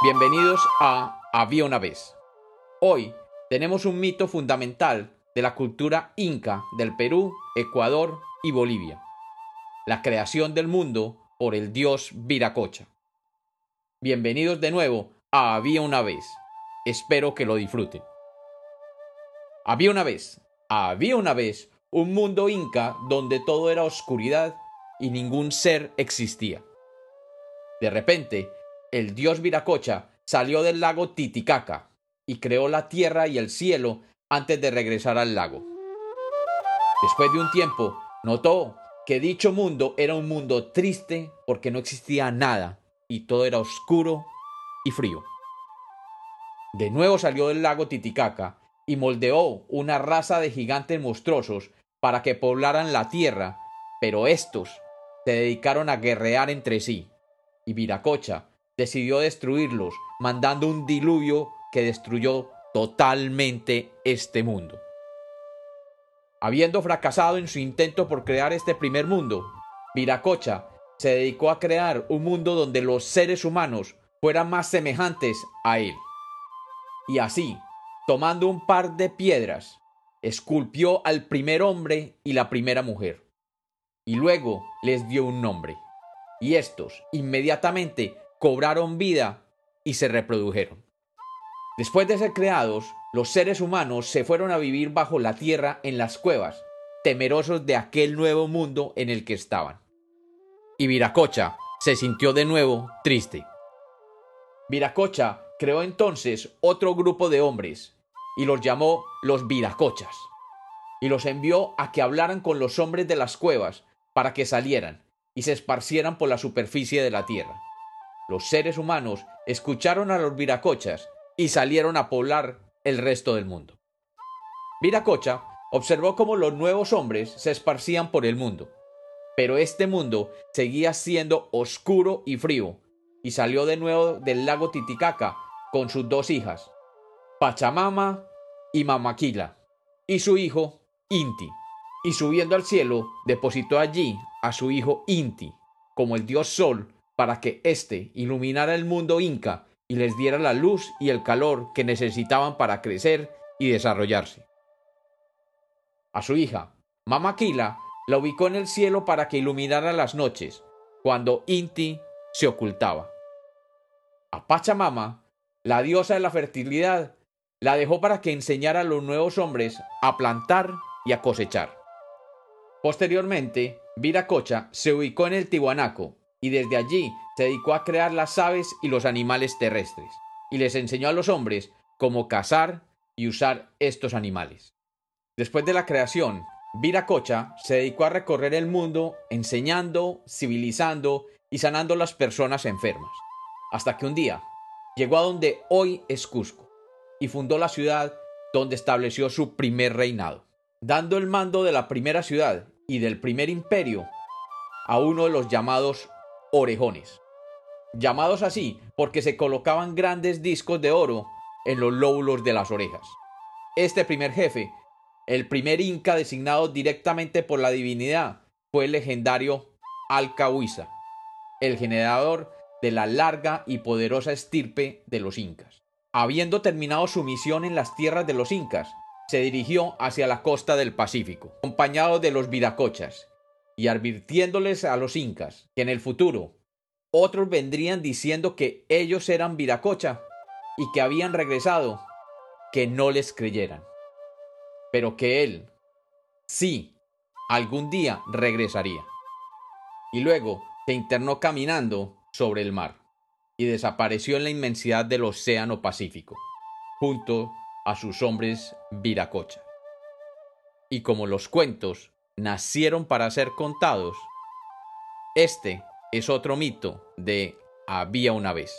Bienvenidos a Había una vez. Hoy tenemos un mito fundamental de la cultura inca del Perú, Ecuador y Bolivia. La creación del mundo por el dios Viracocha. Bienvenidos de nuevo a Había una vez. Espero que lo disfruten. Había una vez, había una vez un mundo inca donde todo era oscuridad y ningún ser existía. De repente, el dios Viracocha salió del lago Titicaca y creó la tierra y el cielo antes de regresar al lago. Después de un tiempo, notó que dicho mundo era un mundo triste porque no existía nada y todo era oscuro y frío. De nuevo salió del lago Titicaca y moldeó una raza de gigantes monstruosos para que poblaran la tierra, pero estos se dedicaron a guerrear entre sí, y Viracocha decidió destruirlos, mandando un diluvio que destruyó totalmente este mundo. Habiendo fracasado en su intento por crear este primer mundo, Viracocha se dedicó a crear un mundo donde los seres humanos fueran más semejantes a él. Y así, tomando un par de piedras, esculpió al primer hombre y la primera mujer. Y luego les dio un nombre. Y estos inmediatamente cobraron vida y se reprodujeron. Después de ser creados, los seres humanos se fueron a vivir bajo la tierra en las cuevas, temerosos de aquel nuevo mundo en el que estaban. Y Viracocha se sintió de nuevo triste. Viracocha creó entonces otro grupo de hombres y los llamó los Viracochas, y los envió a que hablaran con los hombres de las cuevas para que salieran y se esparcieran por la superficie de la tierra los seres humanos escucharon a los viracochas y salieron a poblar el resto del mundo. Viracocha observó cómo los nuevos hombres se esparcían por el mundo, pero este mundo seguía siendo oscuro y frío, y salió de nuevo del lago Titicaca con sus dos hijas, Pachamama y Mamaquila, y su hijo Inti, y subiendo al cielo depositó allí a su hijo Inti, como el dios Sol para que éste iluminara el mundo inca y les diera la luz y el calor que necesitaban para crecer y desarrollarse. A su hija, Mamaquila, la ubicó en el cielo para que iluminara las noches, cuando Inti se ocultaba. A Pachamama, la diosa de la fertilidad, la dejó para que enseñara a los nuevos hombres a plantar y a cosechar. Posteriormente, Viracocha se ubicó en el Tihuanaco, y desde allí se dedicó a crear las aves y los animales terrestres, y les enseñó a los hombres cómo cazar y usar estos animales. Después de la creación, Viracocha se dedicó a recorrer el mundo enseñando, civilizando y sanando a las personas enfermas, hasta que un día llegó a donde hoy es Cusco y fundó la ciudad donde estableció su primer reinado, dando el mando de la primera ciudad y del primer imperio a uno de los llamados orejones, llamados así porque se colocaban grandes discos de oro en los lóbulos de las orejas. Este primer jefe, el primer inca designado directamente por la divinidad, fue el legendario Alcahuiza, el generador de la larga y poderosa estirpe de los incas. Habiendo terminado su misión en las tierras de los incas, se dirigió hacia la costa del Pacífico, acompañado de los viracochas, y advirtiéndoles a los incas que en el futuro otros vendrían diciendo que ellos eran Viracocha y que habían regresado, que no les creyeran, pero que él sí algún día regresaría. Y luego se internó caminando sobre el mar y desapareció en la inmensidad del océano Pacífico, junto a sus hombres Viracocha. Y como los cuentos nacieron para ser contados, este es otro mito de había una vez.